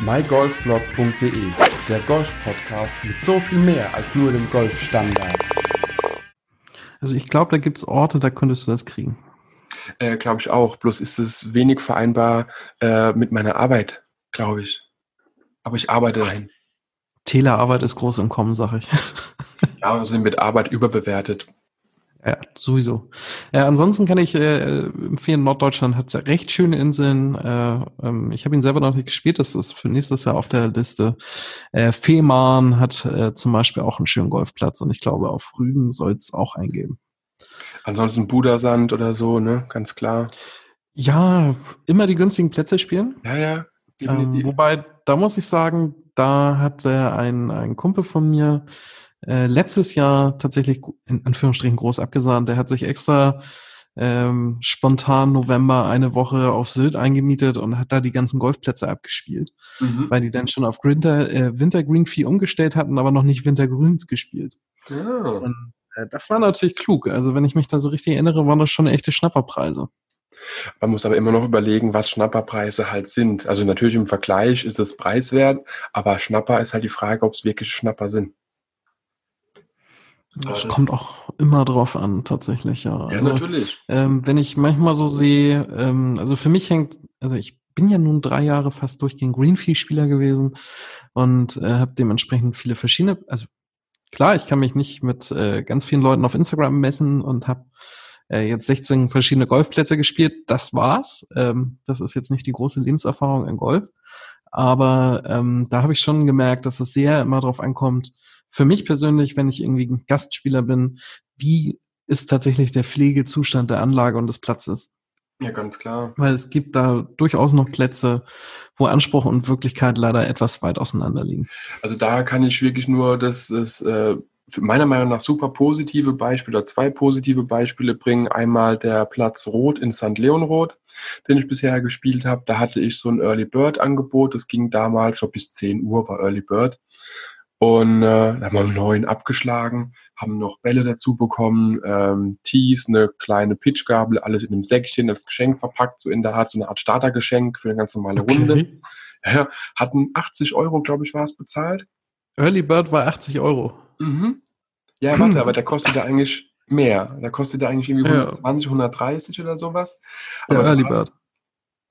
mygolfblog.de, der Golf-Podcast mit so viel mehr als nur dem Golfstandard. Also ich glaube, da gibt es Orte, da könntest du das kriegen. Äh, glaube ich auch. Bloß ist es wenig vereinbar äh, mit meiner Arbeit, glaube ich. Aber ich arbeite dahin. Telearbeit ist groß im Kommen, sage ich. ja, wir sind mit Arbeit überbewertet. Ja, sowieso. Ja, ansonsten kann ich äh, empfehlen, Norddeutschland hat recht schöne Inseln. Äh, ähm, ich habe ihn selber noch nicht gespielt, das ist für nächstes Jahr auf der Liste. Äh, Fehmarn hat äh, zum Beispiel auch einen schönen Golfplatz und ich glaube, auf Rügen soll es auch eingeben. Ansonsten Budersand oder so, ne? Ganz klar. Ja, immer die günstigen Plätze spielen. Ja, ja. Ähm, wobei, da muss ich sagen, da hat äh, ein, ein Kumpel von mir äh, letztes Jahr tatsächlich in Anführungsstrichen groß abgesahnt. Der hat sich extra ähm, spontan November eine Woche auf Sylt eingemietet und hat da die ganzen Golfplätze abgespielt, mhm. weil die dann schon auf Winter, äh, Wintergreen Fee umgestellt hatten, aber noch nicht Wintergrüns gespielt. Ja. Und äh, das war natürlich klug. Also wenn ich mich da so richtig erinnere, waren das schon echte Schnapperpreise. Man muss aber immer noch überlegen, was Schnapperpreise halt sind. Also natürlich im Vergleich ist es preiswert, aber Schnapper ist halt die Frage, ob es wirklich Schnapper sind. Das, kommt auch immer drauf an, tatsächlich, ja. Ja, also, natürlich. Ähm, wenn ich manchmal so sehe, ähm, also für mich hängt, also ich bin ja nun drei Jahre fast durchgehend Greenfee-Spieler gewesen und äh, habe dementsprechend viele verschiedene, also klar, ich kann mich nicht mit äh, ganz vielen Leuten auf Instagram messen und habe äh, jetzt 16 verschiedene Golfplätze gespielt. Das war's. Ähm, das ist jetzt nicht die große Lebenserfahrung in Golf. Aber ähm, da habe ich schon gemerkt, dass es sehr immer darauf ankommt, für mich persönlich, wenn ich irgendwie ein Gastspieler bin, wie ist tatsächlich der Pflegezustand der Anlage und des Platzes? Ja, ganz klar. Weil es gibt da durchaus noch Plätze, wo Anspruch und Wirklichkeit leider etwas weit auseinander liegen. Also da kann ich wirklich nur das, das äh, meiner Meinung nach super positive Beispiele oder zwei positive Beispiele bringen. Einmal der Platz Rot in St. Leon Rot, den ich bisher gespielt habe. Da hatte ich so ein Early Bird Angebot. Das ging damals, so bis 10 Uhr war Early Bird. Und äh, da haben wir neun abgeschlagen, haben noch Bälle dazu bekommen, ähm, Tees, eine kleine Pitchgabel, alles in einem Säckchen, das Geschenk verpackt, so in der Art, so eine Art Startergeschenk für eine ganz normale okay. Runde. Ja, hatten 80 Euro, glaube ich, war es bezahlt. Early Bird war 80 Euro. Mhm. Ja, warte, aber der kostet ja eigentlich mehr. Der kostet ja eigentlich irgendwie 120, 130 oder sowas. Der Early Bird.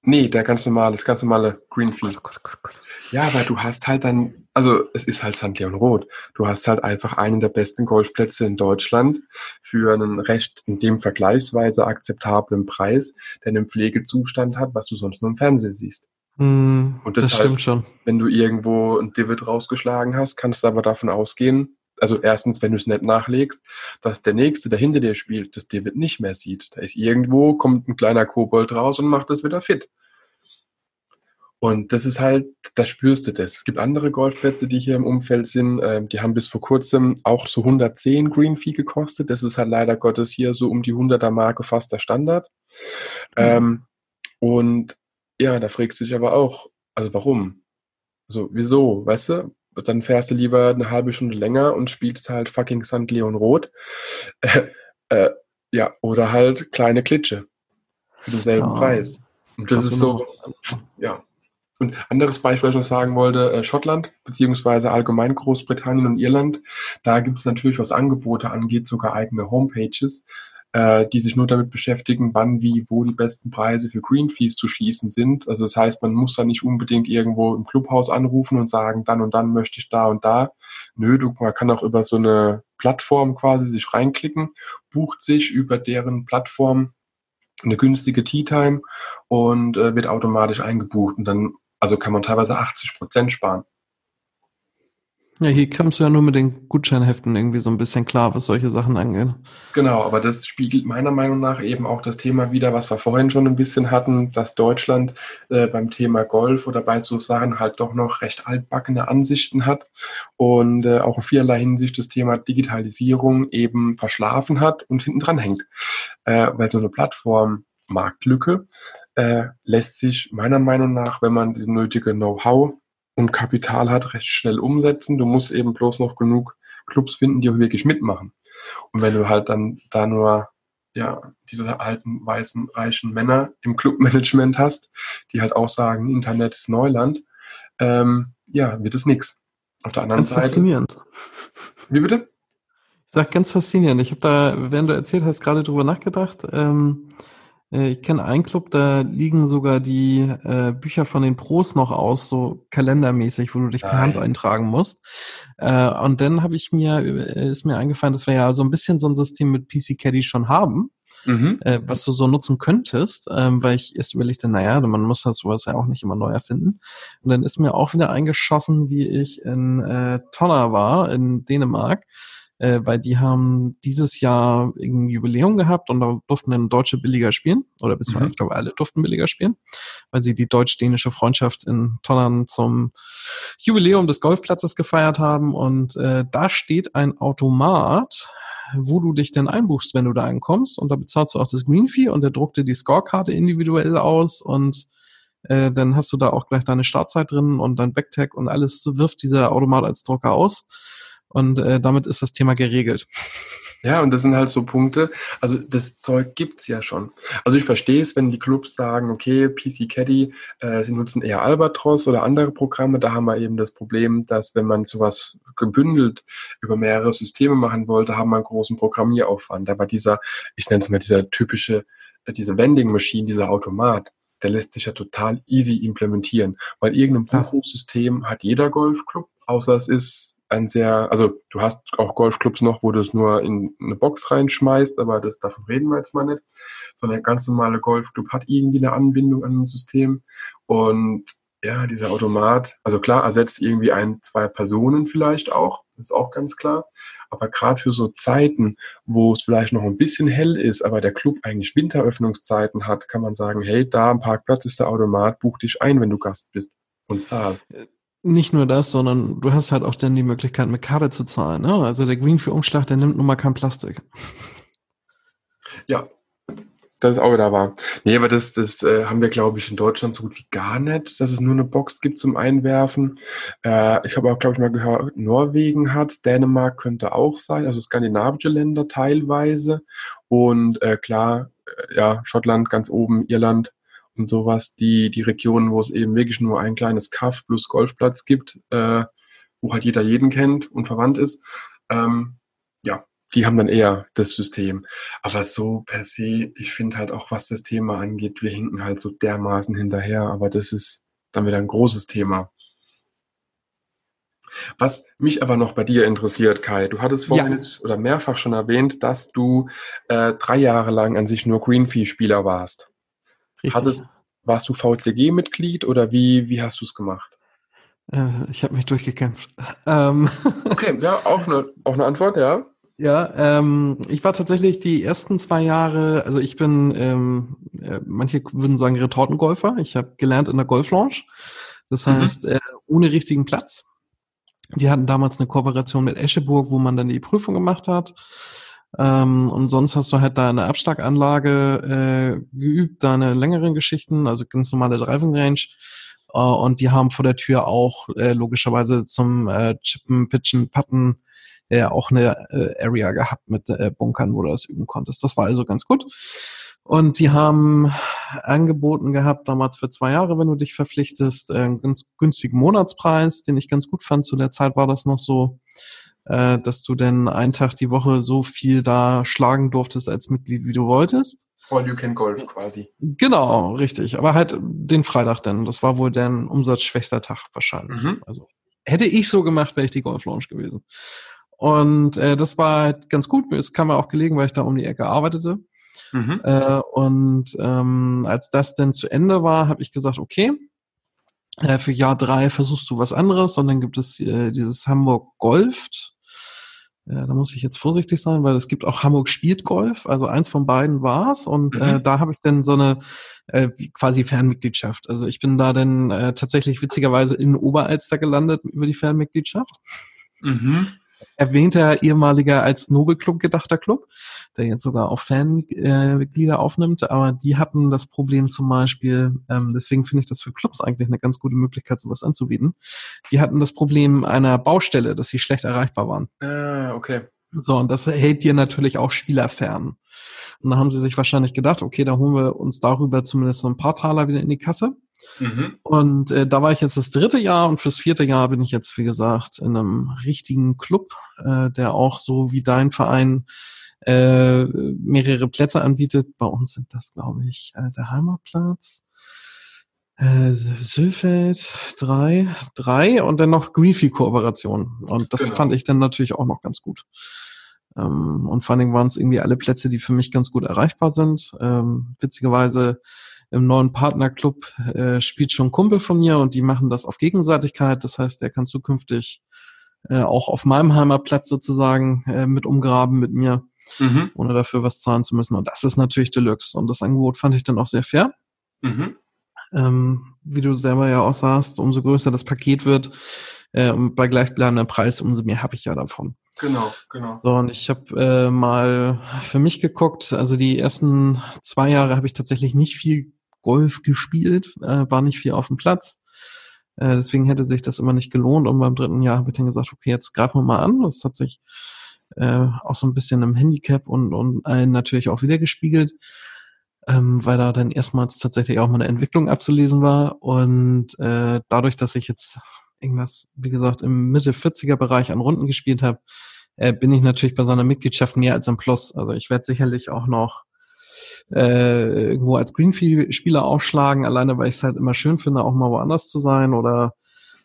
Nee, der ganz normale, das ganz normale Greenfield. Oh Gott, Gott, Gott. Ja, weil du hast halt dann, also es ist halt St. Leon Roth. Du hast halt einfach einen der besten Golfplätze in Deutschland für einen recht in dem vergleichsweise akzeptablen Preis, der einen Pflegezustand hat, was du sonst nur im Fernsehen siehst. Mm, Und das, das stimmt halt, schon. Wenn du irgendwo ein Divid rausgeschlagen hast, kannst du aber davon ausgehen, also erstens, wenn du es nicht nachlegst, dass der Nächste, der hinter dir spielt, das David nicht mehr sieht. Da ist irgendwo, kommt ein kleiner Kobold raus und macht das wieder fit. Und das ist halt, da spürst du das. Es gibt andere Golfplätze, die hier im Umfeld sind, äh, die haben bis vor kurzem auch so 110 Green Fee gekostet. Das ist halt leider Gottes hier so um die 100er Marke fast der Standard. Mhm. Ähm, und ja, da fragst du dich aber auch, also warum? Also wieso, weißt du? Dann fährst du lieber eine halbe Stunde länger und spielst halt fucking St. Leon Rot. Äh, äh, ja, oder halt kleine Klitsche für denselben ja, Preis. Und das ist so, ja. Und anderes Beispiel, was ich noch sagen wollte, äh, Schottland, beziehungsweise allgemein Großbritannien und Irland, da gibt es natürlich, was Angebote angeht, sogar eigene Homepages, äh, die sich nur damit beschäftigen, wann, wie, wo die besten Preise für Green Fees zu schießen sind. Also das heißt, man muss da nicht unbedingt irgendwo im Clubhaus anrufen und sagen, dann und dann möchte ich da und da. Nö, du, man kann auch über so eine Plattform quasi sich reinklicken, bucht sich über deren Plattform eine günstige Tea Time und äh, wird automatisch eingebucht und dann also kann man teilweise 80 Prozent sparen. Ja, hier kommst du ja nur mit den Gutscheinheften irgendwie so ein bisschen klar, was solche Sachen angeht. Genau, aber das spiegelt meiner Meinung nach eben auch das Thema wieder, was wir vorhin schon ein bisschen hatten, dass Deutschland äh, beim Thema Golf oder bei so Sachen halt doch noch recht altbackene Ansichten hat und äh, auch in vielerlei Hinsicht das Thema Digitalisierung eben verschlafen hat und hinten dran hängt. Äh, weil so eine Plattform Marktlücke äh, lässt sich meiner Meinung nach, wenn man diese nötige Know-how und Kapital hat, recht schnell umsetzen. Du musst eben bloß noch genug Clubs finden, die auch wirklich mitmachen. Und wenn du halt dann da nur ja, diese alten, weißen, reichen Männer im Clubmanagement hast, die halt auch sagen, Internet ist Neuland, ähm, ja, wird es nix. Auf der anderen Ganz Seite. faszinierend. Wie bitte? Ich sag ganz faszinierend. Ich habe da, während du erzählt hast, gerade drüber nachgedacht. Ähm, äh, ich kenne einen Club, da liegen sogar die äh, Bücher von den Pros noch aus, so kalendermäßig, wo du dich per. Hand eintragen musst. Äh, und dann habe ich mir, äh, ist mir eingefallen, dass wir ja so ein bisschen so ein System mit PC Caddy schon haben, Mhm. äh, was du so nutzen könntest, ähm, weil ich erst überlegte, naja, man muss das sowas ja auch nicht immer neu erfinden. Und dann ist mir auch wieder eingeschossen, wie ich in äh, Tonner war, in Dänemark, äh, weil die haben dieses Jahr ein Jubiläum gehabt und da durften dann Deutsche billiger spielen, oder beziehungsweise Mhm. ich glaube alle durften billiger spielen, weil sie die deutsch-dänische Freundschaft in Tonnern zum Jubiläum des Golfplatzes gefeiert haben. Und äh, da steht ein Automat, wo du dich denn einbuchst, wenn du da ankommst. Und da bezahlst du auch das Green Fee und der druckt dir die Scorekarte individuell aus. Und äh, dann hast du da auch gleich deine Startzeit drin und dein Backtag und alles wirft dieser Automat als Drucker aus und äh, damit ist das Thema geregelt. Ja, und das sind halt so Punkte, also das Zeug gibt's ja schon. Also ich verstehe es, wenn die Clubs sagen, okay, PC Caddy, äh, sie nutzen eher Albatros oder andere Programme, da haben wir eben das Problem, dass wenn man sowas gebündelt über mehrere Systeme machen wollte, haben wir einen großen Programmieraufwand. Aber dieser, ich nenne es mal dieser typische, äh, diese Vending Machine, dieser Automat, der lässt sich ja total easy implementieren, weil irgendein. Buchungssystem hat jeder Golfclub, außer es ist ein sehr, also du hast auch Golfclubs noch, wo du es nur in eine Box reinschmeißt, aber das davon reden wir jetzt mal nicht. Sondern der ganz normale Golfclub hat irgendwie eine Anbindung an ein System. Und ja, dieser Automat, also klar, ersetzt irgendwie ein, zwei Personen vielleicht auch, ist auch ganz klar. Aber gerade für so Zeiten, wo es vielleicht noch ein bisschen hell ist, aber der Club eigentlich Winteröffnungszeiten hat, kann man sagen, hey, da am Parkplatz ist der Automat, buch dich ein, wenn du Gast bist und zahl. Nicht nur das, sondern du hast halt auch dann die Möglichkeit, mit Karte zu zahlen. Ne? Also der Green für Umschlag, der nimmt nun mal kein Plastik. Ja, das ist auch wieder wahr. Nee, aber das, das äh, haben wir, glaube ich, in Deutschland so gut wie gar nicht, dass es nur eine Box gibt zum Einwerfen. Äh, ich habe auch, glaube ich, mal gehört, Norwegen hat, Dänemark könnte auch sein, also skandinavische Länder teilweise. Und äh, klar, äh, ja, Schottland ganz oben, Irland und sowas, die, die Regionen, wo es eben wirklich nur ein kleines Kaff plus Golfplatz gibt, äh, wo halt jeder jeden kennt und verwandt ist. Ähm, ja, die haben dann eher das System. Aber so per se, ich finde halt auch, was das Thema angeht, wir hinken halt so dermaßen hinterher, aber das ist dann wieder ein großes Thema. Was mich aber noch bei dir interessiert, Kai, du hattest vorhin jetzt oder mehrfach schon erwähnt, dass du äh, drei Jahre lang an sich nur Greenfee-Spieler warst. Richtig. Hattest, warst du VCG-Mitglied oder wie, wie hast du es gemacht? äh, ich habe mich durchgekämpft. Ähm, Okay, ja, auch eine, auch eine Antwort, ja. Ja, ähm, ich war tatsächlich die ersten zwei Jahre, also ich bin, ähm, äh, manche würden sagen Retortengolfer. Ich habe gelernt in der Golflounge. Das Mhm. heißt, äh, ohne richtigen Platz. Die hatten damals eine Kooperation mit Escheburg, wo man dann die Prüfung gemacht hat. Ähm, und sonst hast du halt da eine Abschlaganlage äh, geübt, deine längeren Geschichten, also ganz normale Driving Range. Äh, und die haben vor der Tür auch äh, logischerweise zum äh, Chippen, Pitchen, Putten äh, auch eine äh, Area gehabt mit äh, Bunkern, wo du das üben konntest. Das war also ganz gut. Und die haben angeboten gehabt, damals für zwei Jahre, wenn du dich verpflichtest, äh, einen ganz günstigen Monatspreis, den ich ganz gut fand. Zu der Zeit war das noch so, äh, dass du denn einen Tag die Woche so viel da schlagen durftest als Mitglied, wie du wolltest. All you can Golf quasi. Genau, richtig. Aber halt den Freitag denn. Das war wohl dein umsatzschwächster Tag wahrscheinlich. Mhm. Also hätte ich so gemacht, wäre ich die Golf Lounge gewesen. Und äh, das war halt ganz gut. Es kam mir auch gelegen, weil ich da um die Ecke arbeitete. Mhm. Äh, und ähm, als das dann zu Ende war, habe ich gesagt, okay, äh, für Jahr drei versuchst du was anderes. Und dann gibt es äh, dieses Hamburg Golft. Ja, da muss ich jetzt vorsichtig sein, weil es gibt auch Hamburg spielt Golf. Also eins von beiden war's. Und Mhm. äh, da habe ich dann so eine äh, quasi Fernmitgliedschaft. Also ich bin da dann äh, tatsächlich witzigerweise in Oberalster gelandet über die Fernmitgliedschaft Mhm. Erwähnter ehemaliger als Nobelclub gedachter Club, der jetzt sogar auch Fanmitglieder äh, aufnimmt, aber die hatten das Problem zum Beispiel, ähm, deswegen finde ich das für Clubs eigentlich eine ganz gute Möglichkeit, sowas anzubieten. Die hatten das Problem einer Baustelle, dass sie schlecht erreichbar waren. Ah, okay. So, und das hält dir natürlich auch Spieler fern. Und da haben sie sich wahrscheinlich gedacht, okay, da holen wir uns darüber zumindest so ein paar Taler wieder in die Kasse. Mhm. Und äh, da war ich jetzt das dritte Jahr und fürs vierte Jahr bin ich jetzt, wie gesagt, in einem richtigen Club, äh, der auch so wie dein Verein äh, mehrere Plätze anbietet. Bei uns sind das, glaube ich, äh, der Heimatplatz, äh, Sülfeld, drei, drei und dann noch Greenfield-Kooperation. Und das genau. fand ich dann natürlich auch noch ganz gut. Ähm, und vor allen Dingen waren es irgendwie alle Plätze, die für mich ganz gut erreichbar sind. Ähm, witzigerweise im neuen Partnerclub äh, spielt schon ein Kumpel von mir und die machen das auf Gegenseitigkeit. Das heißt, er kann zukünftig äh, auch auf meinem Heimatplatz sozusagen äh, mit umgraben mit mir, mhm. ohne dafür was zahlen zu müssen. Und das ist natürlich Deluxe. Und das Angebot fand ich dann auch sehr fair. Mhm. Ähm, wie du selber ja auch sagst, umso größer das Paket wird, äh, und bei gleichbleibendem Preis, umso mehr habe ich ja davon. Genau, genau. So, und ich habe äh, mal für mich geguckt, also die ersten zwei Jahre habe ich tatsächlich nicht viel Golf gespielt, äh, war nicht viel auf dem Platz. Äh, deswegen hätte sich das immer nicht gelohnt. Und beim dritten Jahr habe ich dann gesagt, okay, jetzt greifen wir mal an. Das hat sich äh, auch so ein bisschen im Handicap und, und allen natürlich auch wieder gespiegelt, ähm, weil da dann erstmals tatsächlich auch mal eine Entwicklung abzulesen war. Und äh, dadurch, dass ich jetzt irgendwas, wie gesagt, im Mitte 40er Bereich an Runden gespielt habe, äh, bin ich natürlich bei so einer Mitgliedschaft mehr als ein Plus. Also ich werde sicherlich auch noch äh, irgendwo als Greenfield-Spieler aufschlagen, alleine weil ich es halt immer schön finde, auch mal woanders zu sein oder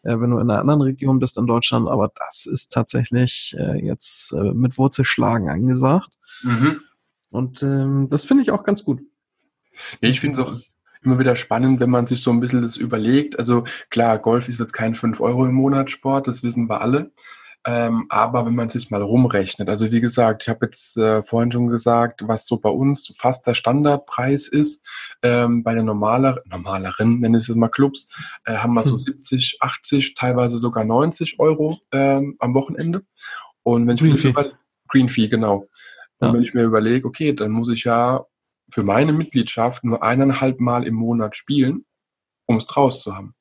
äh, wenn du in einer anderen Region bist in Deutschland. Aber das ist tatsächlich äh, jetzt äh, mit Wurzelschlagen angesagt. Mhm. Und ähm, das finde ich auch ganz gut. Nee, ich finde es auch immer wieder spannend, wenn man sich so ein bisschen das überlegt. Also klar, Golf ist jetzt kein 5 Euro im Monat Sport, das wissen wir alle. Ähm, aber wenn man sich mal rumrechnet, also wie gesagt, ich habe jetzt äh, vorhin schon gesagt, was so bei uns fast der Standardpreis ist, ähm, bei den normaler, normaleren, nenne ich es mal Clubs, äh, haben wir so 70, hm. 80, teilweise sogar 90 Euro ähm, am Wochenende. Und wenn ich Green Fee. Green Fee, genau. Und ja. wenn ich mir überlege, okay, dann muss ich ja für meine Mitgliedschaft nur eineinhalb Mal im Monat spielen, um es draus zu haben.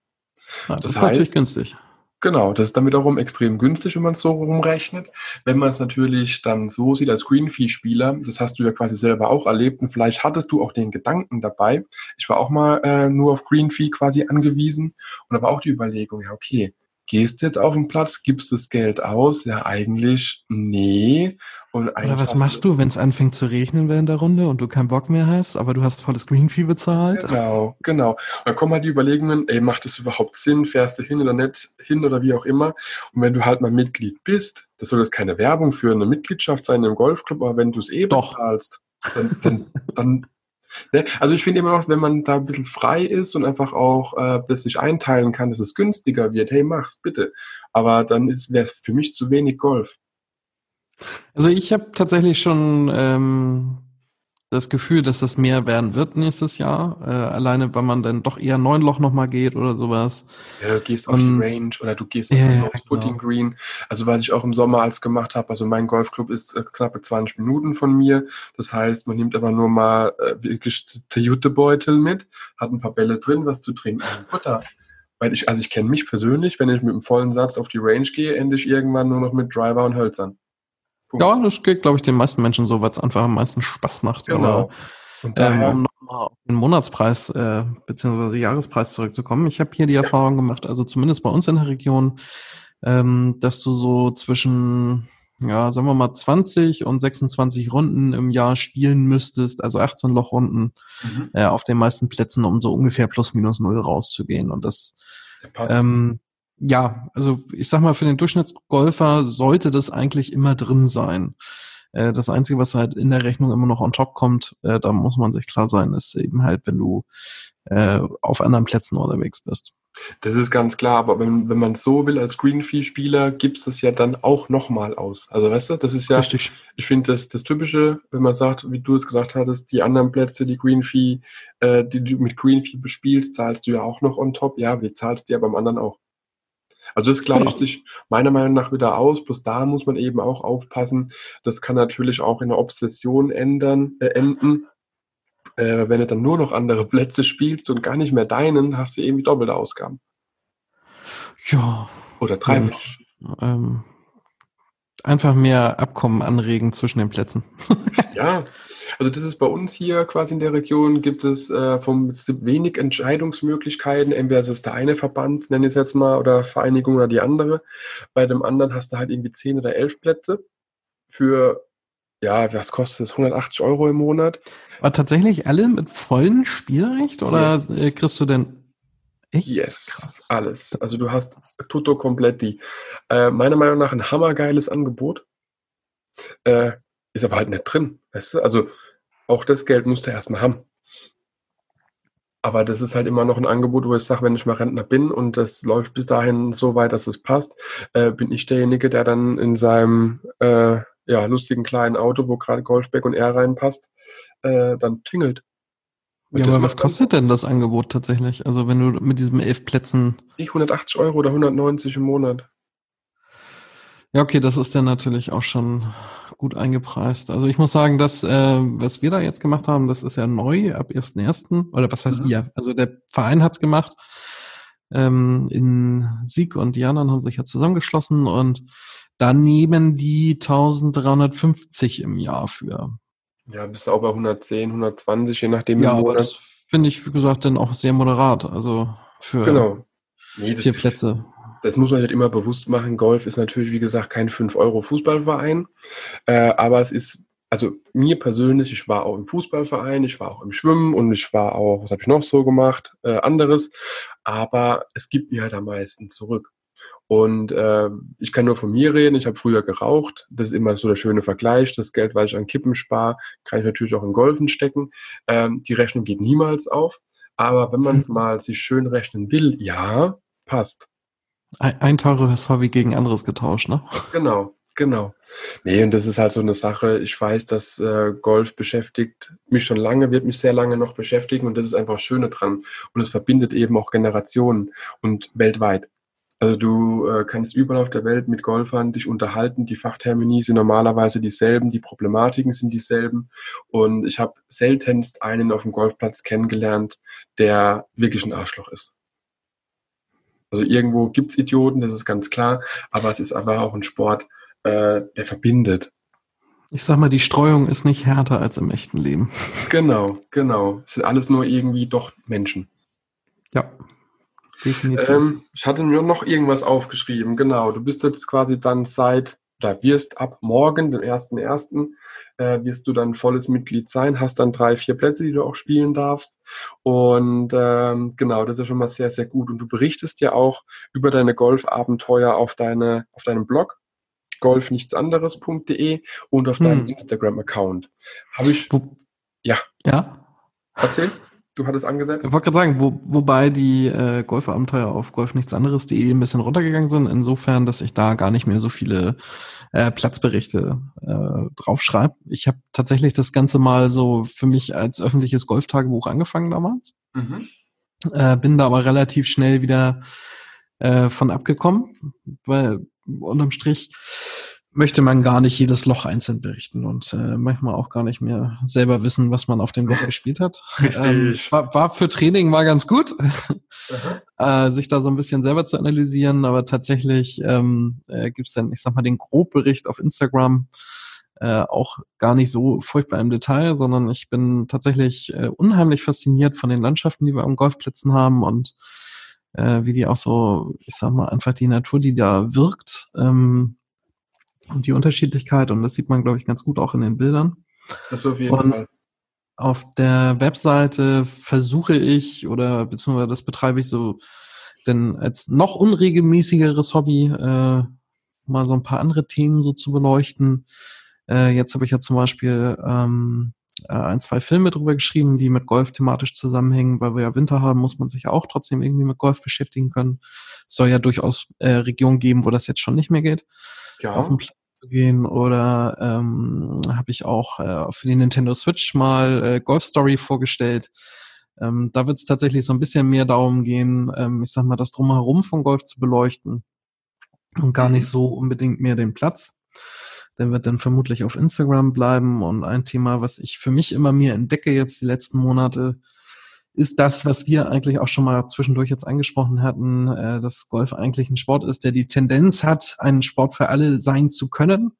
Ja, das, das ist heißt, natürlich günstig. Genau, das ist dann wiederum extrem günstig, wenn man es so rumrechnet. Wenn man es natürlich dann so sieht als Greenfee-Spieler, das hast du ja quasi selber auch erlebt und vielleicht hattest du auch den Gedanken dabei. Ich war auch mal äh, nur auf Greenfee quasi angewiesen und da war auch die Überlegung, ja okay, gehst du jetzt auf den Platz, gibst das Geld aus? Ja, eigentlich nee. Und Oder was machst du, wenn es anfängt zu regnen während der Runde und du keinen Bock mehr hast, aber du hast volles Green Fee bezahlt? Genau, genau. Und dann kommen halt die Überlegungen, ey, macht das überhaupt Sinn? Fährst du hin oder nicht hin oder wie auch immer? Und wenn du halt mal Mitglied bist, das soll jetzt keine Werbung für eine Mitgliedschaft sein im Golfclub, aber wenn du es eh Doch. bezahlst, dann, dann, dann Ne? Also ich finde immer noch, wenn man da ein bisschen frei ist und einfach auch äh, das sich einteilen kann, dass es günstiger wird, hey, mach's bitte. Aber dann wäre es für mich zu wenig Golf. Also ich habe tatsächlich schon ähm, das Gefühl, dass das mehr werden wird nächstes Jahr. Äh, alleine, weil man dann doch eher neun Loch nochmal geht oder sowas. Ja, du gehst auf um, die Range oder du gehst yeah, aufs Putting genau. Green. Also was ich auch im Sommer als gemacht habe, also mein Golfclub ist äh, knappe 20 Minuten von mir. Das heißt, man nimmt einfach nur mal äh, wirklich Jutebeutel mit, hat ein paar Bälle drin, was zu trinken und Butter. Weil ich, also ich kenne mich persönlich, wenn ich mit einem vollen Satz auf die Range gehe, ende ich irgendwann nur noch mit Driver und Hölzern. Ja, das geht, glaube ich, den meisten Menschen so, weil es einfach am meisten Spaß macht. Genau. Aber, und daher, ähm, um nochmal auf den Monatspreis äh, bzw. Jahrespreis zurückzukommen. Ich habe hier die Erfahrung gemacht, also zumindest bei uns in der Region, ähm, dass du so zwischen, ja, sagen wir mal 20 und 26 Runden im Jahr spielen müsstest, also 18 Lochrunden mhm. äh, auf den meisten Plätzen, um so ungefähr plus minus null rauszugehen. Und das, ähm, ja, also ich sag mal, für den Durchschnittsgolfer sollte das eigentlich immer drin sein. Äh, das Einzige, was halt in der Rechnung immer noch on top kommt, äh, da muss man sich klar sein, ist eben halt, wenn du äh, auf anderen Plätzen unterwegs bist. Das ist ganz klar, aber wenn, wenn man so will als Greenfee-Spieler, gibt's das ja dann auch nochmal aus. Also weißt du, das ist ja, Richtig. ich finde das, das Typische, wenn man sagt, wie du es gesagt hattest, die anderen Plätze, die Greenfee, äh, die du mit Greenfee bespielst, zahlst du ja auch noch on top. Ja, wie zahlst du ja beim anderen auch. Also das gleicht genau. sich meiner Meinung nach wieder aus, bloß da muss man eben auch aufpassen. Das kann natürlich auch in einer Obsession ändern, äh, enden. Äh, wenn du dann nur noch andere Plätze spielst und gar nicht mehr deinen, hast du irgendwie doppelte Ausgaben. Ja. Oder dreifach. Ähm, einfach mehr Abkommen anregen zwischen den Plätzen. Ja, also das ist bei uns hier quasi in der Region, gibt es äh, vom wenig Entscheidungsmöglichkeiten. Entweder ist es der eine Verband, nenne ich es jetzt mal, oder Vereinigung oder die andere. Bei dem anderen hast du halt irgendwie zehn oder elf Plätze für, ja, was kostet es? 180 Euro im Monat. Aber tatsächlich alle mit vollem Spielrecht oder Yes. äh, kriegst du denn echt? Yes, Krass. alles. Also du hast tutto completi. Äh, meiner Meinung nach ein hammergeiles Angebot. Äh, ist aber halt nicht drin. Weißt du? Also auch das Geld musst du erstmal haben. Aber das ist halt immer noch ein Angebot, wo ich sage, wenn ich mal Rentner bin und das läuft bis dahin so weit, dass es passt, äh, bin ich derjenige, der dann in seinem äh, ja, lustigen kleinen Auto, wo gerade Golfback und R reinpasst, äh, dann tingelt. Und Ja, aber was kostet denn das Angebot tatsächlich? Also wenn du mit diesen elf Plätzen nicht 180 Euro oder 190 im Monat. Ja, okay, das ist dann natürlich auch schon gut eingepreist. Also ich muss sagen, dass, äh, was wir da jetzt gemacht haben, das ist ja neu ab 1.1. Oder was heißt Mhm. ihr? Also der Verein hat's gemacht. Ähm, in Sieg und die anderen haben sich ja zusammengeschlossen und da nehmen die 1350 im Jahr für. Ja, bist du auch bei 110, 120, je nachdem Ja, im aber das finde ich, wie gesagt, dann auch sehr moderat. Also für Genau. Nee, das, vier Plätze. das muss man halt immer bewusst machen. Golf ist natürlich, wie gesagt, kein 5-Euro-Fußballverein. Äh, aber es ist, also mir persönlich, ich war auch im Fußballverein, ich war auch im Schwimmen und ich war auch, was habe ich noch so gemacht? Äh, anderes. Aber es gibt mir halt am meisten zurück. Und äh, ich kann nur von mir reden. Ich habe früher geraucht. Das ist immer so der schöne Vergleich. Das Geld, was ich an Kippen spare, kann ich natürlich auch in Golfen stecken. Ähm, die Rechnung geht niemals auf. Aber wenn man es mal sich schön rechnen will, ja, passt. Ein, ein teures Hobby gegen anderes getauscht, ne? Genau, genau. Nee, und das ist halt so eine Sache. Ich weiß, dass äh, Golf beschäftigt mich schon lange, wird mich sehr lange noch beschäftigen und das ist einfach das Schöne dran. Und es verbindet eben auch Generationen und weltweit. Also du äh, kannst überall auf der Welt mit Golfern dich unterhalten. Die Fachtermini sind normalerweise dieselben, die Problematiken sind dieselben. Und ich habe seltenst einen auf dem Golfplatz kennengelernt, der wirklich ein Arschloch ist. Also irgendwo gibt's Idioten, das ist ganz klar, aber es ist einfach auch ein Sport, äh, der verbindet. Ich sag mal, die Streuung ist nicht härter als im echten Leben. Genau, genau. Es sind alles nur irgendwie doch Menschen. Ja, definitiv. Ähm, ich hatte mir noch irgendwas aufgeschrieben. Genau, du bist jetzt quasi dann seit, oder wirst ab morgen, dem 1.1., äh, wirst du dann volles Mitglied sein, hast dann drei, vier Plätze, die du auch spielen darfst. Und ähm, genau, das ist schon mal sehr, sehr gut. Und du berichtest ja auch über deine Golfabenteuer auf, deine, auf deinem Blog golfnichtsanderes.de und auf deinem Hm. Instagram-Account. Habe ich, ja, ja, erzählt? Du hattest angesetzt? ich wollte gerade sagen, wo, wobei die äh, Golfabenteuer auf golfnichtsanderes.de ein bisschen runtergegangen sind, insofern, dass ich da gar nicht mehr so viele äh, Platzberichte äh, draufschreibe. Ich habe tatsächlich das Ganze mal so für mich als öffentliches Golftagebuch angefangen damals. Mhm. Äh, bin da aber relativ schnell wieder äh, von abgekommen, weil unterm Strich möchte man gar nicht jedes Loch einzeln berichten und äh, manchmal auch gar nicht mehr selber wissen, was man auf dem Loch gespielt hat. Ähm, war, war für Training war ganz gut, äh, sich da so ein bisschen selber zu analysieren, aber tatsächlich ähm, äh, gibt's dann, ich sag mal, den Grobbericht auf Instagram äh, auch gar nicht so furchtbar im Detail, sondern ich bin tatsächlich äh, unheimlich fasziniert von den Landschaften, die wir am Golfplätzen haben und äh, wie die auch so, ich sag mal, einfach die Natur, die da wirkt. Ähm, und die Unterschiedlichkeit und das sieht man, glaube ich, ganz gut auch in den Bildern. Das auf jeden Und- Fall. Auf der Webseite versuche ich oder beziehungsweise das betreibe ich so denn als noch unregelmäßigeres Hobby äh, mal so ein paar andere Themen so zu beleuchten. Äh, jetzt habe ich ja zum Beispiel ähm, äh, ein, zwei Filme drüber geschrieben, die mit Golf thematisch zusammenhängen, weil wir ja Winter haben, muss man sich ja auch trotzdem irgendwie mit Golf beschäftigen können. Es soll ja durchaus äh, Regionen geben, wo das jetzt schon nicht mehr geht Ja. auf den Platz zu gehen oder ähm, habe ich auch äh, für die Nintendo Switch mal äh, Golf Story vorgestellt. Ähm, da wird es tatsächlich so ein bisschen mehr darum gehen, ähm, ich sag mal, das drumherum von Golf zu beleuchten und gar Mhm. nicht so unbedingt mehr den Platz. Der wird dann vermutlich auf Instagram bleiben und ein Thema, was ich für mich immer mehr entdecke jetzt die letzten Monate, ist das, was wir eigentlich auch schon mal zwischendurch jetzt angesprochen hatten, äh, dass Golf eigentlich ein Sport ist, der die Tendenz hat, ein Sport für alle sein zu können.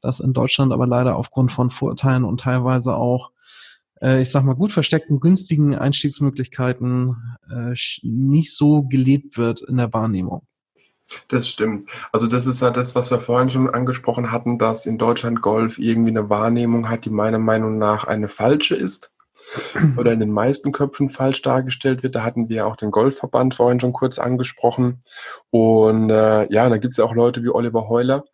Das in Deutschland aber leider aufgrund von Vorurteilen und teilweise auch, äh, ich sag mal, gut versteckten, günstigen Einstiegsmöglichkeiten äh, nicht so gelebt wird in der Wahrnehmung. Das stimmt. Also das ist ja das, was wir vorhin schon angesprochen hatten, dass in Deutschland Golf irgendwie eine Wahrnehmung hat, die meiner Meinung nach eine falsche ist oder in den meisten Köpfen falsch dargestellt wird. Da hatten wir auch den Golfverband vorhin schon kurz angesprochen. Und äh, ja, da gibt es ja auch Leute wie Oliver Heuler,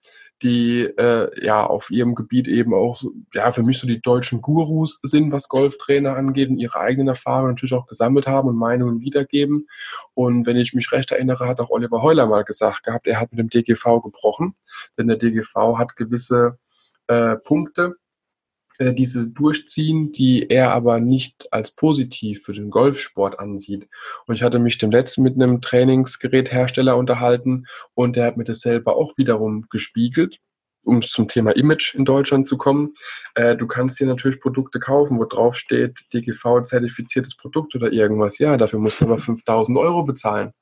die äh, ja auf ihrem Gebiet eben auch so, ja für mich so die deutschen Gurus sind, was Golftrainer angeht und ihre eigenen Erfahrungen natürlich auch gesammelt haben und Meinungen wiedergeben. Und wenn ich mich recht erinnere, hat auch Oliver Heuler mal gesagt gehabt, er hat mit dem DGV gebrochen, denn der DGV hat gewisse äh, Punkte, äh, diese durchziehen, die er aber nicht als positiv für den Golfsport ansieht. Und ich hatte mich dem letzten mit einem Trainingsgeräthersteller unterhalten und der hat mir das selber auch wiederum gespiegelt um zum Thema Image in Deutschland zu kommen. Äh, du kannst dir natürlich Produkte kaufen, wo drauf steht, DGV-zertifiziertes Produkt oder irgendwas. Ja, dafür musst du aber 5000 Euro bezahlen.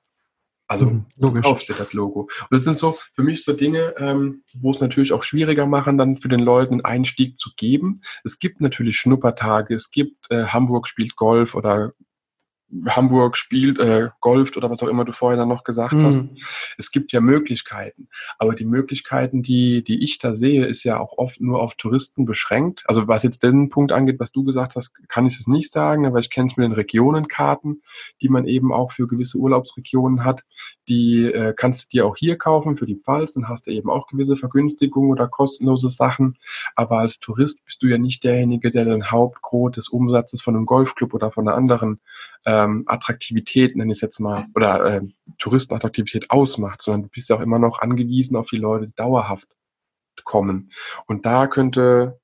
Also mhm, logisch. kaufst dir das Logo. Und das sind so für mich so Dinge, ähm, wo es natürlich auch schwieriger machen, dann für den Leuten einen Einstieg zu geben. Es gibt natürlich Schnuppertage, es gibt äh, Hamburg spielt Golf oder Hamburg spielt, äh, golft oder was auch immer du vorher dann noch gesagt mhm. hast. Es gibt ja Möglichkeiten. Aber die Möglichkeiten, die, die ich da sehe, ist ja auch oft nur auf Touristen beschränkt. Also was jetzt den Punkt angeht, was du gesagt hast, kann ich es nicht sagen, aber ich kenne es mit den Regionenkarten, die man eben auch für gewisse Urlaubsregionen hat. Die äh, kannst du dir auch hier kaufen für die Pfalz, dann hast du eben auch gewisse Vergünstigungen oder kostenlose Sachen. Aber als Tourist bist du ja nicht derjenige, der den Hauptgros des Umsatzes von einem Golfclub oder von einer anderen ähm, Attraktivität, nenne ich es jetzt mal, oder äh, Touristenattraktivität ausmacht, sondern du bist ja auch immer noch angewiesen auf die Leute, die dauerhaft kommen. Und da könnte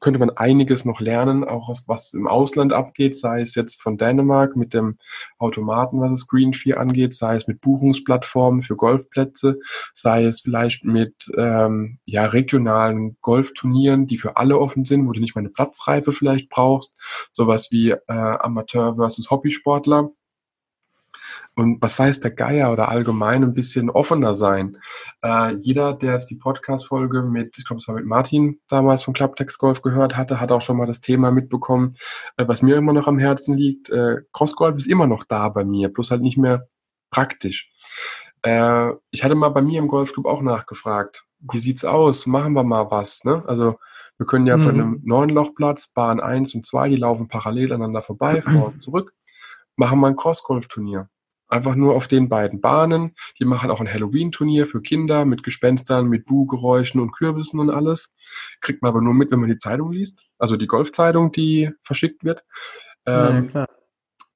könnte man einiges noch lernen, auch was im Ausland abgeht, sei es jetzt von Dänemark mit dem Automaten, was es Green 4 angeht, sei es mit Buchungsplattformen für Golfplätze, sei es vielleicht mit ähm, ja, regionalen Golfturnieren, die für alle offen sind, wo du nicht mal eine Platzreife vielleicht brauchst, sowas wie äh, Amateur versus Hobbysportler und was weiß der Geier oder allgemein ein bisschen offener sein. Äh, jeder, der die Podcast-Folge mit, ich glaube, es war mit Martin damals von Clubtext Golf gehört hatte, hat auch schon mal das Thema mitbekommen, äh, was mir immer noch am Herzen liegt. Äh, Crossgolf ist immer noch da bei mir, bloß halt nicht mehr praktisch. Äh, ich hatte mal bei mir im Golfclub auch nachgefragt, wie sieht's aus? Machen wir mal was, ne? Also, wir können ja mhm. von einem neuen Lochplatz, Bahn 1 und 2, die laufen parallel aneinander vorbei, vor und zurück, machen wir ein Crossgolf-Turnier. Einfach nur auf den beiden Bahnen. Die machen auch ein Halloween-Turnier für Kinder mit Gespenstern, mit Buhgeräuschen und Kürbissen und alles. Kriegt man aber nur mit, wenn man die Zeitung liest. Also die Golfzeitung, die verschickt wird. Ähm, ja,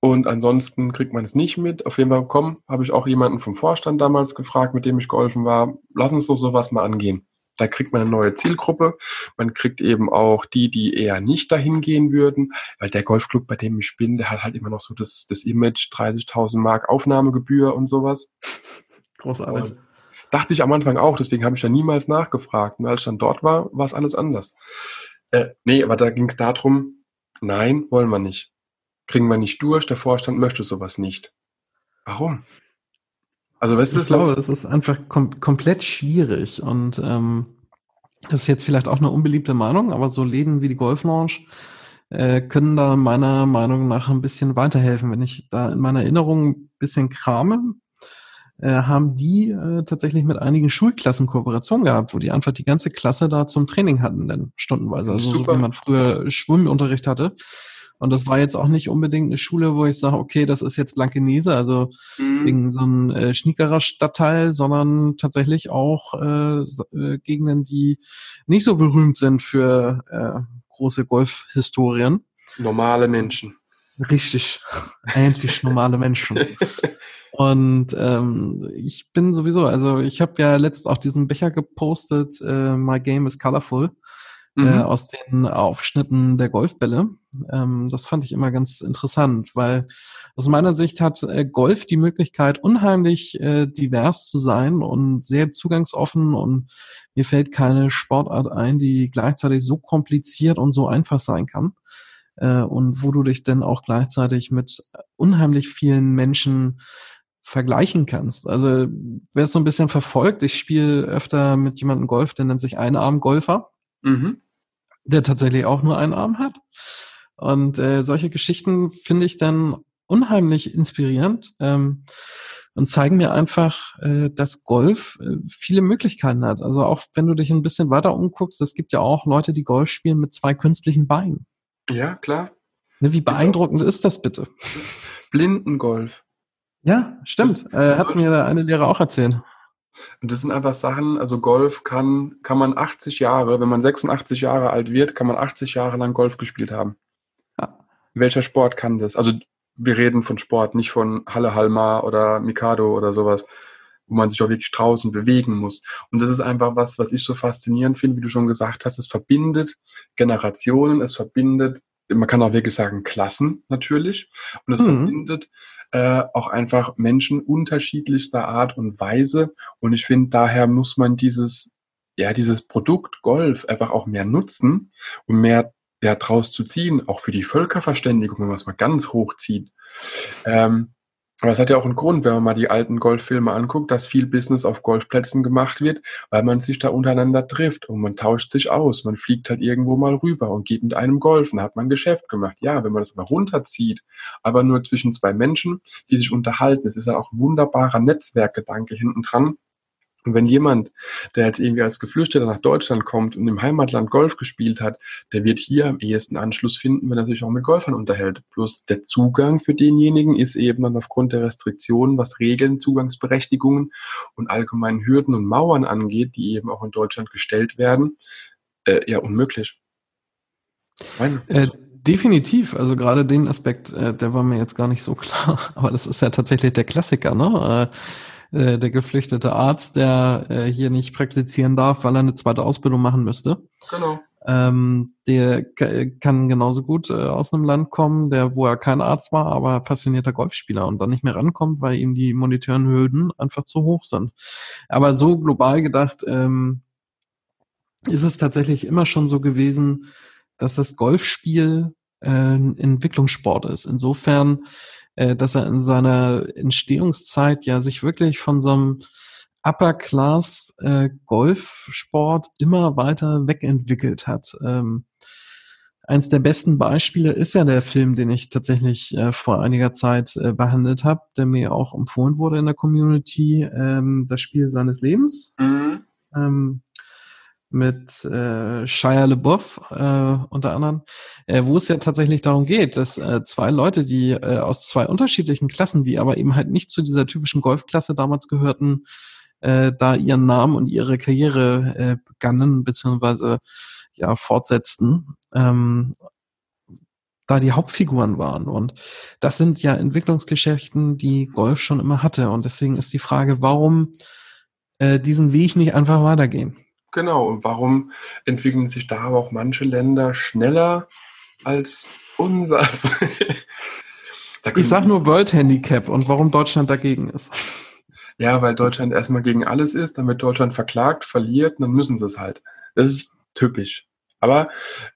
und ansonsten kriegt man es nicht mit. Auf jeden Fall, komm, habe ich auch jemanden vom Vorstand damals gefragt, mit dem ich geholfen war. Lass uns doch sowas mal angehen. Da kriegt man eine neue Zielgruppe. Man kriegt eben auch die, die eher nicht dahin gehen würden, weil der Golfclub, bei dem ich bin, der hat halt immer noch so das, das Image 30.000 Mark Aufnahmegebühr und sowas. Großartig. Und dachte ich am Anfang auch, deswegen habe ich da niemals nachgefragt. Und als ich dann dort war, war es alles anders. Äh, nee, aber da ging es darum, nein, wollen wir nicht. Kriegen wir nicht durch, der Vorstand möchte sowas nicht. Warum? Also weißt du, ich glaube, das ist einfach kom komplett schwierig und ähm, das ist jetzt vielleicht auch eine unbeliebte Meinung, aber so Läden wie die Golf Lounge äh, können da meiner Meinung nach ein bisschen weiterhelfen. Wenn ich da in meiner Erinnerung ein bisschen krame, äh, haben die äh, tatsächlich mit einigen Schulklassen Kooperation gehabt, wo die einfach die ganze Klasse da zum Training hatten, denn stundenweise. Also Super. so wie man früher Schwimmunterricht hatte. Und das war jetzt auch nicht unbedingt eine Schule, wo ich sage, okay, das ist jetzt Blankenese, also mhm. wegen so ein äh, Schniekerer Stadtteil, sondern tatsächlich auch äh, äh, Gegenden, die nicht so berühmt sind für äh, große Golfhistorien. Normale Menschen. Richtig, endlich normale Menschen. Und ähm, ich bin sowieso, also ich habe ja letzt auch diesen Becher gepostet, äh, My Game is Colorful. Äh, mhm. äh, aus den Aufschnitten der Golfbälle. Ähm, das fand ich immer ganz interessant, weil aus meiner Sicht hat äh, Golf die Möglichkeit, unheimlich äh, divers zu sein und sehr zugangsoffen und mir fällt keine Sportart ein, die gleichzeitig so kompliziert und so einfach sein kann. äh, und wo du dich dann auch gleichzeitig mit unheimlich vielen Menschen vergleichen kannst. Also wer es so ein bisschen verfolgt, ich spiele öfter mit jemandem Golf, der nennt sich Einarm-Golfer, mhm. der tatsächlich auch nur einen Arm hat. Und äh, solche Geschichten finde ich dann unheimlich inspirierend ähm, und zeigen mir einfach, äh, dass Golf äh, viele Möglichkeiten hat. Also auch wenn du dich ein bisschen weiter umguckst, es gibt ja auch Leute, die Golf spielen mit zwei künstlichen Beinen. Ja, klar. Ne, wie beeindruckend ist das bitte? Blindengolf. Ja, stimmt. Äh, hat mir eine Lehrer auch erzählt. Und das sind einfach Sachen, also Golf kann, kann man 80 Jahre, wenn man 86 Jahre alt wird, kann man 80 Jahre lang Golf gespielt haben. Ja. Welcher Sport kann das? Also wir reden von Sport, nicht von Halle Halmar oder Mikado oder sowas, wo man sich auch wirklich draußen bewegen muss. Und das ist einfach was, was ich so faszinierend finde, wie du schon gesagt hast. Es verbindet Generationen, es verbindet, man kann auch wirklich sagen, Klassen natürlich. Und es mhm. verbindet äh, auch einfach Menschen unterschiedlichster Art und Weise. Und ich finde, daher muss man dieses, ja, dieses Produkt Golf einfach auch mehr nutzen und mehr ja, draus zu ziehen, auch für die Völkerverständigung, wenn man es mal ganz hoch zieht. Ähm, aber es hat ja auch einen Grund, wenn man mal die alten Golffilme anguckt, dass viel Business auf Golfplätzen gemacht wird, weil man sich da untereinander trifft und man tauscht sich aus. Man fliegt halt irgendwo mal rüber und geht mit einem Golfen, hat man ein Geschäft gemacht. Ja, wenn man das mal runterzieht, aber nur zwischen zwei Menschen, die sich unterhalten, es ist ja auch ein wunderbarer Netzwerkgedanke hinten dran, und wenn jemand, der jetzt irgendwie als Geflüchteter nach Deutschland kommt und im Heimatland Golf gespielt hat, der wird hier am ehesten Anschluss finden, wenn er sich auch mit Golfern unterhält. Bloß der Zugang für denjenigen ist eben dann aufgrund der Restriktionen, was Regeln, Zugangsberechtigungen und allgemeinen Hürden und Mauern angeht, die eben auch in Deutschland gestellt werden, äh, ja unmöglich. Äh, definitiv. Also gerade den Aspekt, äh, der war mir jetzt gar nicht so klar. Aber das ist ja tatsächlich der Klassiker, ne? Äh, äh, der geflüchtete Arzt, der äh, hier nicht praktizieren darf, weil er eine zweite Ausbildung machen müsste. Genau. Ähm, der kann genauso gut äh, aus einem Land kommen, der, wo er kein Arzt war, aber passionierter Golfspieler und dann nicht mehr rankommt, weil ihm die monetären Hürden einfach zu hoch sind. Aber so global gedacht, ähm, ist es tatsächlich immer schon so gewesen, dass das Golfspiel äh, ein Entwicklungssport ist. Insofern dass er in seiner Entstehungszeit ja sich wirklich von so einem Upper Class äh, Golfsport immer weiter wegentwickelt hat. Ähm, eins der besten Beispiele ist ja der Film, den ich tatsächlich äh, vor einiger Zeit äh, behandelt habe, der mir auch empfohlen wurde in der Community, ähm, das Spiel seines Lebens. Mhm. Ähm, mit äh, Shia LeBoff äh, unter anderem, äh, wo es ja tatsächlich darum geht, dass äh, zwei Leute, die äh, aus zwei unterschiedlichen Klassen, die aber eben halt nicht zu dieser typischen Golfklasse damals gehörten, äh, da ihren Namen und ihre Karriere äh, begannen beziehungsweise ja fortsetzten, ähm, da die Hauptfiguren waren. Und das sind ja Entwicklungsgeschichten, die Golf schon immer hatte. Und deswegen ist die Frage, warum äh, diesen Weg nicht einfach weitergehen? Genau, und warum entwickeln sich da aber auch manche Länder schneller als unseres? ich sage nur World Handicap und warum Deutschland dagegen ist. Ja, weil Deutschland erstmal gegen alles ist, dann wird Deutschland verklagt, verliert, dann müssen sie es halt. Das ist typisch. Aber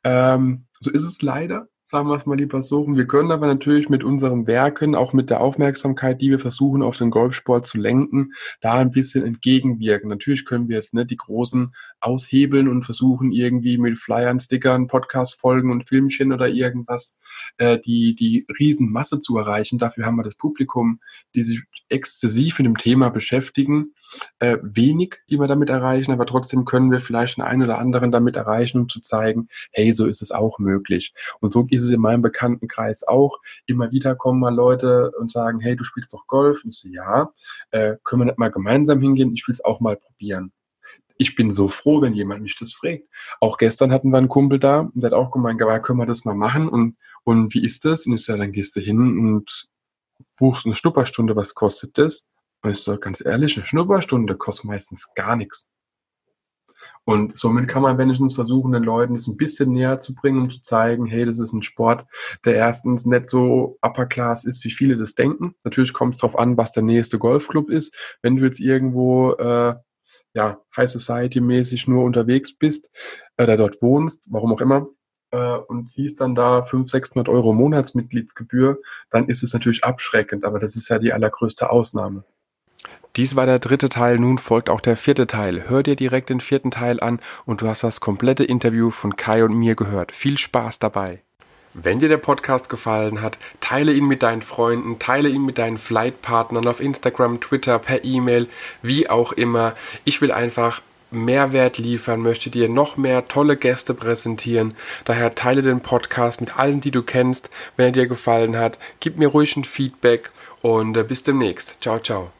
ähm, so ist es leider sagen wir es mal lieber so. Wir können aber natürlich mit unserem Werken, auch mit der Aufmerksamkeit, die wir versuchen, auf den Golfsport zu lenken, da ein bisschen entgegenwirken. Natürlich können wir jetzt nicht die großen aushebeln und versuchen irgendwie mit Flyern, Stickern, Podcast-Folgen und Filmchen oder irgendwas äh, die, die Riesenmasse zu erreichen. Dafür haben wir das Publikum, die sich exzessiv mit dem Thema beschäftigen. Äh, wenig, die wir damit erreichen, aber trotzdem können wir vielleicht einen oder anderen damit erreichen, um zu zeigen, hey, so ist es auch möglich. Und so ist es in meinem Bekanntenkreis auch. Immer wieder kommen mal Leute und sagen, hey, du spielst doch Golf. Und ich so, ja, äh, können wir nicht mal gemeinsam hingehen? Ich will es auch mal probieren ich bin so froh, wenn jemand mich das fragt. Auch gestern hatten wir einen Kumpel da, und der hat auch gemeint, ja, können wir das mal machen? Und, und wie ist das? Und ich sage, dann gehst du hin und buchst eine Schnupperstunde, was kostet das? Und ich sage, ganz ehrlich, eine Schnupperstunde kostet meistens gar nichts. Und somit kann man wenigstens versuchen, den Leuten das ein bisschen näher zu bringen, um zu zeigen, hey, das ist ein Sport, der erstens nicht so upper class ist, wie viele das denken. Natürlich kommt es darauf an, was der nächste Golfclub ist. Wenn du jetzt irgendwo äh, ja, High Society-mäßig nur unterwegs bist oder dort wohnst, warum auch immer, äh, und siehst dann da 500, 600 Euro Monatsmitgliedsgebühr, dann ist es natürlich abschreckend, aber das ist ja die allergrößte Ausnahme. Dies war der dritte Teil, nun folgt auch der vierte Teil. Hör dir direkt den vierten Teil an und du hast das komplette Interview von Kai und mir gehört. Viel Spaß dabei. Wenn dir der Podcast gefallen hat, teile ihn mit deinen Freunden, teile ihn mit deinen Flightpartnern auf Instagram, Twitter, per E-Mail, wie auch immer. Ich will einfach Mehrwert liefern, möchte dir noch mehr tolle Gäste präsentieren. Daher teile den Podcast mit allen, die du kennst. Wenn er dir gefallen hat, gib mir ruhig ein Feedback und äh, bis demnächst. Ciao, ciao.